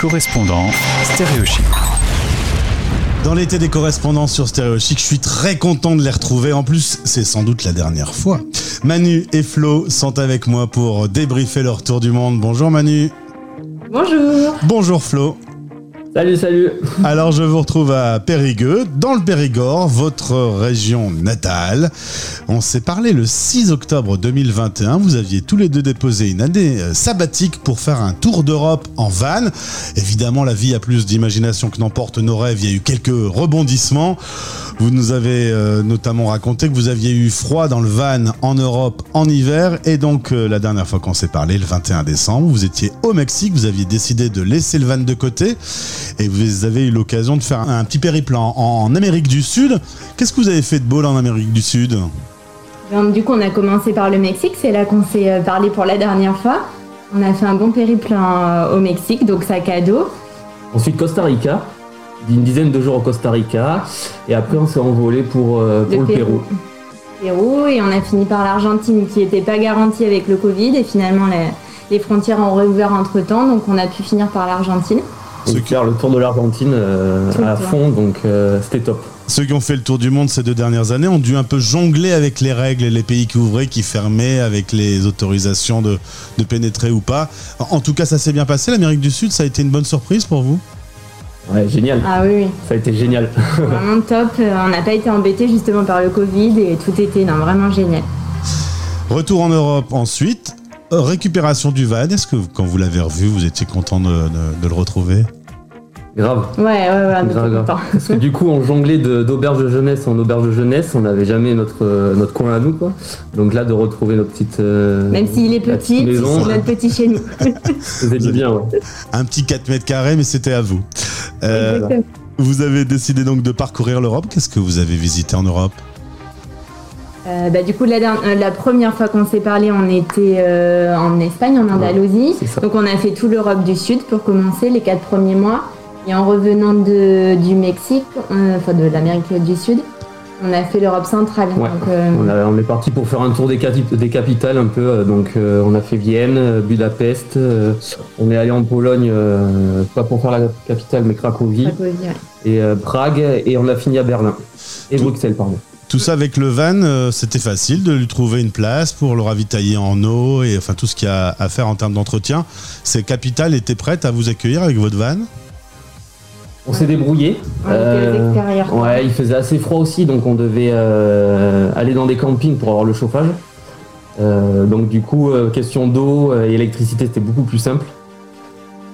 correspondants stéréochic. Dans l'été des correspondants sur Stéréochic, je suis très content de les retrouver. En plus, c'est sans doute la dernière fois. Manu et Flo sont avec moi pour débriefer leur tour du monde. Bonjour Manu. Bonjour. Bonjour Flo. Salut, salut. Alors je vous retrouve à Périgueux, dans le Périgord, votre région natale. On s'est parlé le 6 octobre 2021. Vous aviez tous les deux déposé une année euh, sabbatique pour faire un tour d'Europe en van. Évidemment, la vie a plus d'imagination que n'emporte nos rêves. Il y a eu quelques rebondissements. Vous nous avez euh, notamment raconté que vous aviez eu froid dans le van en Europe en hiver. Et donc, euh, la dernière fois qu'on s'est parlé, le 21 décembre, vous étiez au Mexique. Vous aviez décidé de laisser le van de côté. Et vous avez eu l'occasion de faire un petit périple en, en Amérique du Sud. Qu'est-ce que vous avez fait de beau là en Amérique du Sud? Donc, du coup, on a commencé par le Mexique. C'est là qu'on s'est euh, parlé pour la dernière fois. On a fait un bon périple en- au Mexique, donc sac à dos. Ensuite, Costa Rica. Une dizaine de jours au Costa Rica. Et après, on s'est envolé pour, euh, pour le Pérou. Pérou. Et on a fini par l'Argentine qui n'était pas garantie avec le Covid. Et finalement, les, les frontières ont réouvert entre temps. Donc, on a pu finir par l'Argentine. Donc, faire le tour de l'Argentine euh, à fond, donc euh, c'était top. Ceux qui ont fait le tour du monde ces deux dernières années ont dû un peu jongler avec les règles et les pays qui ouvraient, qui fermaient, avec les autorisations de, de pénétrer ou pas. En tout cas, ça s'est bien passé. L'Amérique du Sud, ça a été une bonne surprise pour vous? Ouais, génial. Ah oui, oui. Ça a été génial. Vraiment top. Euh, On n'a pas été embêtés justement par le Covid et tout était non, vraiment génial. Retour en Europe ensuite. Euh, Récupération du van. Est-ce que quand vous l'avez revu, vous étiez content de, de- de le retrouver? Grave. Ouais, ouais, ouais, Grave. Parce que du coup, on jonglait de- d'auberge de, jeunesse en auberge de jeunesse. On n'avait jamais notre, euh, notre coin à nous, quoi. Donc là, de retrouver notre petite. euh, Même s'il est petit, petite maison, c'est notre petit chez nous. ça faisait du bien, ouais. Un petit 4 mètres carrés, mais c'était à vous. Euh, vous avez décidé donc de parcourir l'Europe. Qu'est-ce que vous avez visité en Europe? Euh, bah, du coup, la, euh, la première fois qu'on s'est parlé, on était euh, en Espagne, en Andalousie. Donc, on a fait tout l'Europe du Sud pour commencer les quatre premiers mois. Et en revenant de, du Mexique, euh, enfin de l'Amérique du Sud, on a fait l'Europe centrale. Ouais. Donc, euh, On, a- on est parti pour faire un tour des, capi- des capitales un peu. Donc, euh, on a fait Vienne, Budapest. euh, on est allé en Pologne, euh, pas pour faire la capitale, mais Cracovie Cracovie, ouais. et euh, Prague. Et on a fini à Berlin et Tout- Bruxelles, pardon. Tout ça avec le van, euh, c'était facile de lui trouver une place pour le ravitailler en eau et enfin tout ce qu'il y a à faire en termes d'entretien. Ces capitales étaient prêtes à vous accueillir avec votre van On s'est débrouillé. Aux extérieurs. ouais, il faisait assez froid aussi, donc on devait euh, aller dans des campings pour avoir le chauffage. Euh, donc du coup, euh, question d'eau euh, et électricité, c'était beaucoup plus simple.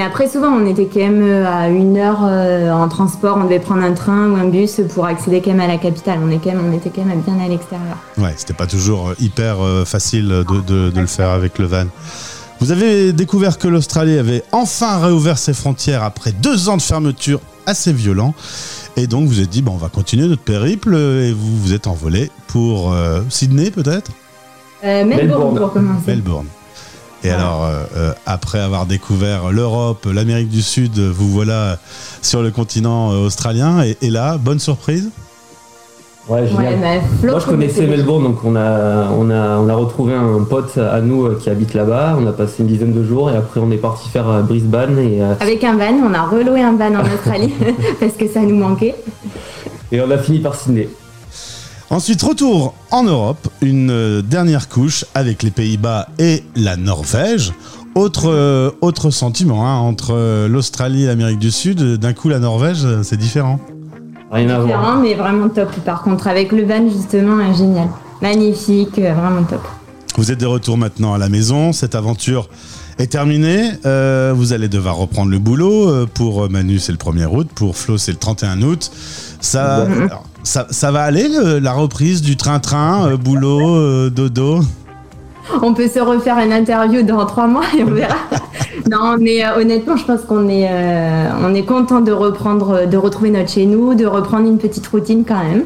Mais après, souvent, on était quand même euh, à une heure euh, en transport. On devait prendre un train ou un bus pour accéder quand même à la capitale. On, est quand même, on était quand même bien à l'extérieur. Ouais, c'était pas toujours euh, hyper euh, facile de, de- de le faire avec le van. Vous avez découvert que l'Australie avait enfin réouvert ses frontières après deux ans de fermeture assez violent. Et donc vous êtes dit, bon, on va continuer notre périple et vous vous êtes envolé pour euh, Sydney peut-être? Euh, Melbourne, Melbourne. pour commencer. Melbourne. Et Ouais. alors, euh, euh, après avoir découvert l'Europe, l'Amérique du Sud, vous voilà sur le continent euh, australien. Et, et là, bonne surprise Ouais, génial. Ouais, Flo Moi, je connaissais. Melbourne, donc on a, on a, on a retrouvé un pote à nous qui habite là-bas. On a passé une dizaine de jours et après on est parti faire Brisbane et, euh, Avec un van, on a reloué un van en Australie parce que ça nous manquait. et on a fini par Sydney. Ensuite, retour en Europe, une euh, dernière couche avec les Pays-Bas et la Norvège. Autre, euh, autre sentiment hein, entre euh, l'Australie et l'Amérique du Sud. D'un coup, la Norvège, euh, c'est différent. Rien à voir. Différent, mais vraiment top. Par contre, avec le van, justement, génial. Magnifique, vraiment top. Vous êtes de retour maintenant à la maison. Cette aventure est terminée. Euh, vous allez devoir reprendre le boulot. Pour Manu, c'est le 1er août. Pour Flo, c'est le 31 août. Ça, alors, ça, ça va aller, le- la reprise du train-train, euh, boulot, euh, dodo On peut se refaire une interview dans trois mois et on verra. non, mais euh, honnêtement, je pense qu'on est, euh, on est content de reprendre, de retrouver notre chez nous, de reprendre une petite routine quand même.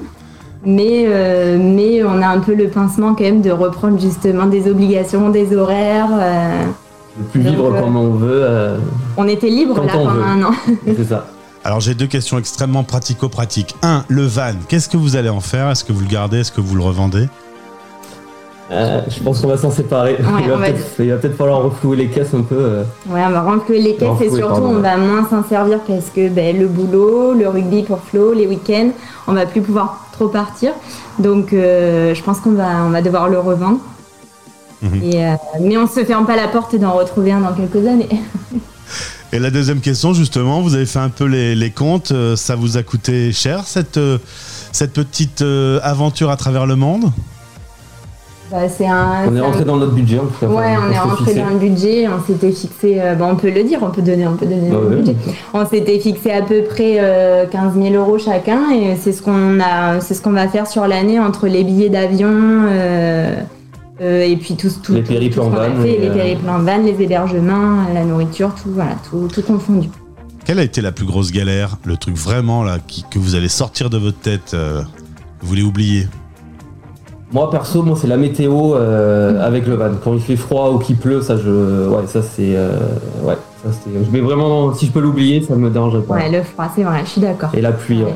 Mais, euh, mais on a un peu le pincement quand même de reprendre justement des obligations, des horaires. euh. De plus Donc, vivre euh, comme on veut, euh, on était libre Quand là on pendant veut. un an. c'est ça. Alors j'ai deux questions extrêmement pratico-pratiques. Un, le van, qu'est-ce que vous allez en faire? Est-ce que vous le gardez? Est-ce que vous le revendez? Euh, je pense qu'on va s'en séparer. Ouais, il, va peut-être, il va peut-être falloir reflouer les caisses un peu. euh. Ouais, on va renflouer les caisses et Renflouer, surtout pardon, on ouais. va moins s'en servir parce que ben, le boulot, le rugby pour Flo, les week-ends, on va plus pouvoir trop partir. Donc euh, je pense qu'on va, on va devoir le revendre. Mhm. Et, euh, mais on se ferme pas la porte d'en retrouver un dans quelques années. Et la deuxième question, justement, vous avez fait un peu les, les comptes. euh, Ça vous a coûté cher cette, euh, cette petite euh, aventure à travers le monde? Bah, c'est un, On est un- rentré dans notre budget en tout cas. Ouais, on est rentré dans le budget, on s'était fixé, euh, bah, on peut le dire, on peut donner, on peut donner Bah le ouais, budget. On s'était fixé à peu près euh, 15 000 euros chacun et c'est ce qu'on a, c'est ce qu'on va faire sur l'année entre les billets d'avion euh, euh, et puis tout, tout, Les tout- périples tout ce en qu'on a van fait, les euh, périples en van, les hébergements, la nourriture, tout, voilà, tout, tout confondu. Quelle a été la plus grosse galère Le truc vraiment là qui- que vous allez sortir de votre tête, euh, vous voulez oublier? Moi perso, moi c'est la météo euh, avec le van. Quand il fait froid ou qu'il pleut, ça je, ouais, ça c'est, euh, ouais, ça c'est. Je vais vraiment, si je peux l'oublier, ça me dérangerait pas. Ouais, le froid, c'est vrai, je suis d'accord. Et la pluie. Ouais. ouais.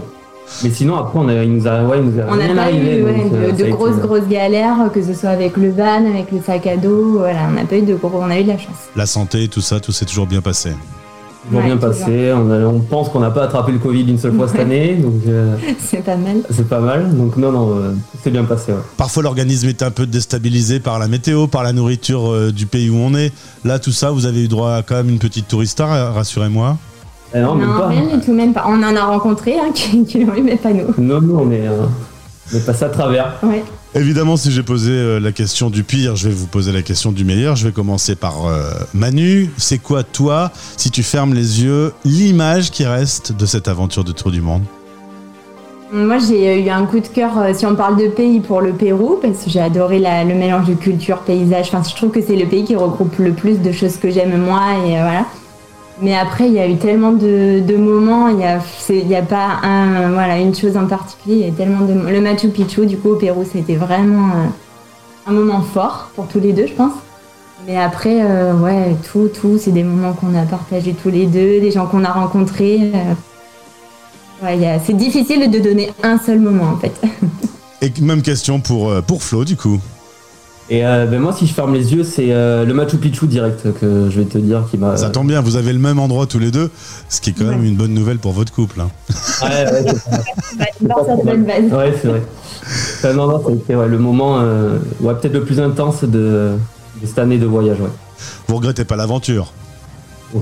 Mais sinon après, on a, il nous a, ouais, il nous a On pas arrivé. eu ouais, donc, de, euh, de a été- grosses grosses galères, que ce soit avec le van, avec le sac à dos, voilà, on n'a pas eu de gros, on a eu de la chance. La santé, tout ça, tout s'est toujours bien passé. toujours Ouais, bien passé. On, a- on pense qu'on n'a pas attrapé le Covid une seule fois cette année, donc euh, C'est pas mal. c'est pas mal. Donc non, non, euh, tout s'est bien passé. Ouais. Parfois, l'organisme est un peu déstabilisé par la météo, par la nourriture euh, du pays où on est. Là, tout ça, vous avez eu droit à quand même une petite tourista, ra- rassurez-moi. Non, même pas. rien du tout, même pas. On en a rencontré un qui, qui l'ont eu, mais pas nous. Non, nous on est, euh, on est passé à travers. Ouais. Évidemment, si j'ai posé euh, la question du pire, je vais vous poser la question du meilleur. Je vais commencer par euh, Manu. C'est quoi, toi, si tu fermes les yeux, l'image qui reste de cette aventure de Tour du Monde? Moi, j'ai eu un coup de cœur, si on parle de pays, pour le Pérou, parce que j'ai adoré la- le mélange de culture, paysage. Enfin, je trouve que c'est le pays qui regroupe le plus de choses que j'aime moi, et euh, voilà. Mais après, il y a eu tellement de, moments, il n'y a, pas une chose en particulier, il tellement. Le Machu Picchu, du coup, au Pérou, c'était vraiment euh, un moment fort pour tous les deux, je pense. Mais après, euh, ouais, tout, tout, c'est des moments qu'on a partagés tous les deux, des gens qu'on a rencontrés. euh, Ouais, c'est difficile de donner un seul moment en fait. Et même question pour, pour Flo, du coup. Et euh, ben moi, si je ferme les yeux, c'est euh, le Machu Picchu direct que je vais te dire qui m'a. Ça tombe bien, vous avez le même endroit tous les deux, ce qui est quand même une bonne nouvelle pour votre couple. hein. Ouais, ouais, c'est- bonne base. ouais, c'est vrai. Non, non, c'était ouais, le moment, euh, ouais, peut-être le plus intense de, de cette année de voyage. Ouais. Vous regrettez pas l'aventure?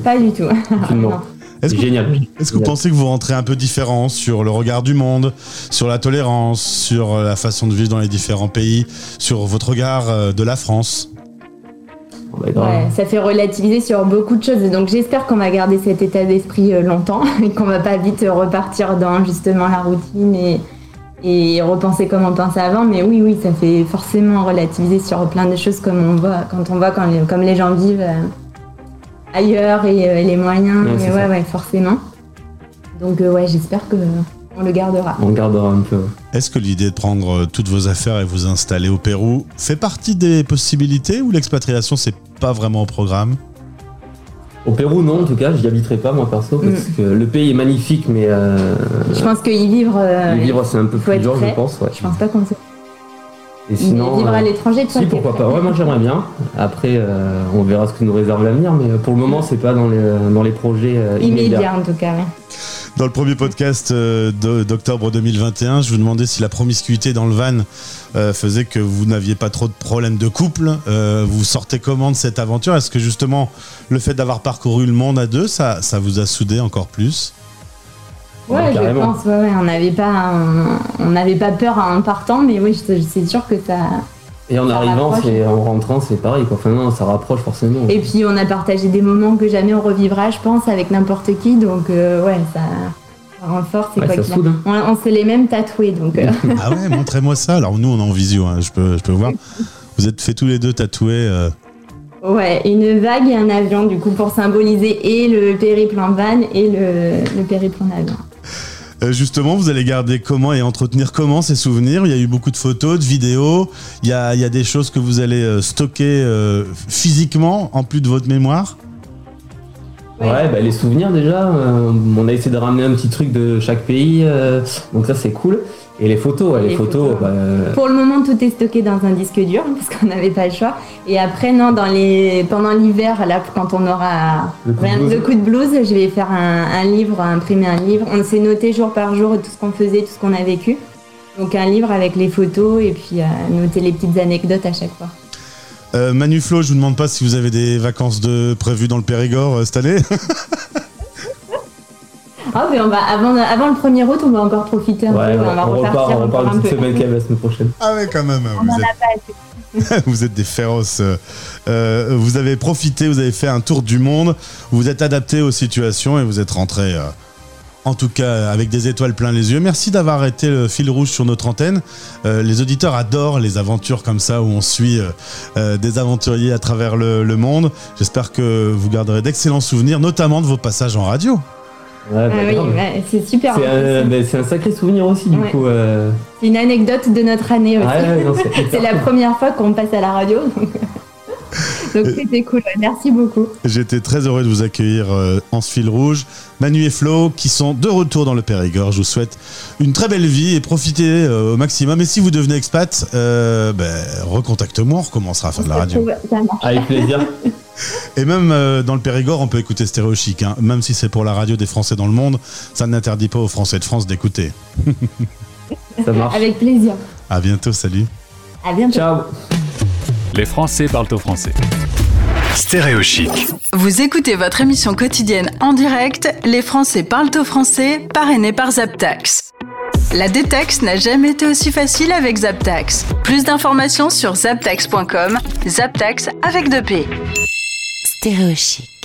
Pas du tout. Est-ce C'est que, génial. est-ce que vous pensez que vous rentrez un peu différent sur le regard du monde, sur la tolérance, sur la façon de vivre dans les différents pays, sur votre regard euh, de la France? Bah. Ouais, ça fait relativiser sur beaucoup de choses. Donc j'espère qu'on va garder cet état d'esprit euh, longtemps et qu'on va pas vite repartir dans justement la routine et, et repenser comme on pensait avant. Mais oui, oui, ça fait forcément relativiser sur plein de choses comme on voit quand on voit quand les- comme les gens vivent euh, ailleurs et euh, les moyens. Ouais, Mais ouais, ouais, forcément. Donc euh, ouais, j'espère que on le gardera. On gardera un peu. Est-ce que l'idée de prendre euh, toutes vos affaires et vous installer au Pérou fait partie des possibilités ou l'expatriation c'est pas vraiment au programme? Au Pérou, non, en tout cas, j'y habiterai pas, moi perso, parce Mm. que le pays est magnifique, mais euh, Je pense qu'y vivre, euh, y vivre, c'est un peu plus dur, je pense. Ouais. je pense pas qu'on sait. Et sinon, vivre à euh, l'étranger, toi, Si, pourquoi pas. Ouais, moi j'aimerais bien. Après, euh, on verra ce que nous réserve l'avenir, mais euh, pour le moment, c'est pas dans les, dans les projets euh, immédiats. Immédiat en tout cas. ouais. Dans le premier podcast d'octobre 2021, je vous demandais si la promiscuité dans le van faisait que vous n'aviez pas trop de problèmes de couple. Vous sortez comment de cette aventure? Est-ce que justement le fait d'avoir parcouru le monde à deux, ça, ça vous a soudé encore plus? Ouais, Ouais, je pense, ouais, ouais, on n'avait pas, on n'avait pas peur en partant, mais oui, je- c'est sûr que ça. Et en Ça arrivant, c'est en rentrant, c'est pareil. Quoi. Enfin, non, ça rapproche forcément. Et puis on a partagé des moments que jamais on revivra, je pense, avec n'importe qui, donc euh, ouais, ça, renforce. et Ouais, quoi ça qu'il soude. hein. On, on s'est les mêmes tatoués, donc. euh, Ah ouais, montrez-moi ça. Alors nous, on est en visio, hein, je, peux, je peux voir. Vous êtes fait tous les deux tatouer. euh, ouais, une vague et un avion, du coup, pour symboliser et le périple en van et le, le périple en avion. Euh, justement, vous allez garder comment et entretenir comment ces souvenirs? Il y a eu beaucoup de photos, de vidéos. Il y a, il y a des choses que vous allez euh, stocker euh, physiquement en plus de votre mémoire? Ouais, bah, les souvenirs déjà. euh, on a essayé de ramener un petit truc de chaque pays, donc ça c'est cool. Et les photos, ouais, les, Les photos, photos. bah, euh, Pour le moment, tout est stocké dans un disque dur parce qu'on n'avait pas le choix. Et après, non, dans les... pendant l'hiver, là, quand on aura Le coup de blues. le coup de blues, je vais faire un, un livre, imprimer un livre. On s'est noté jour par jour tout ce qu'on faisait, tout ce qu'on a vécu. Donc un livre avec les photos et puis euh, noter les petites anecdotes à chaque fois. Euh, Manu Flo, je vous demande pas si vous avez des vacances de prévues dans le Périgord euh, cette année. Mais on va, avant, avant le 1er août, on va encore profiter un ouais, peu. on, On va on repart, on repart une semaine quand même la semaine prochaine. ah ouais, quand même. On Vous en êtes, a pas assez. vous êtes des féroces. euh, vous avez profité, vous avez fait un tour du monde, vous vous êtes adapté aux situations et vous êtes rentré. euh, en tout cas, avec des étoiles plein les yeux. Merci d'avoir été le fil rouge sur notre antenne. Euh, les auditeurs adorent les aventures comme ça où on suit euh, euh, des aventuriers à travers le, le monde. J'espère que vous garderez d'excellents souvenirs, notamment de vos passages en radio. Ouais, bah, Ah oui, c'est super. C'est un, bah, c'est un sacré souvenir aussi du Ouais. coup. euh, C'est une anecdote de notre année aussi. ouais, ouais, non, c'est la première fois qu'on passe à la radio. Donc donc c'était cool. Merci beaucoup. J'étais très heureux de vous accueillir euh, en ce fil rouge. Manu et Flo qui sont de retour dans le Périgord. Je vous souhaite une très belle vie et profitez euh, au maximum. Et si vous devenez expat, euh, ben, recontacte-moi, on recommencera à faire de la radio. Avec plaisir. Et même euh, dans le Périgord, on peut écouter Stéréo Chic. hein. Même si c'est pour la radio des Français dans le monde, ça n'interdit pas aux Français de France d'écouter. Ça marche. Avec plaisir. À bientôt, salut. À bientôt. Ciao. Les Français parlent au français. Stéréo Chic. Vous écoutez votre émission quotidienne en direct, Les Français parlent au français, parrainée par Zaptax. La détaxe n'a jamais été aussi facile avec Zaptax. Plus d'informations sur zaptax.com, Zaptax avec deux P. Stéréo chic.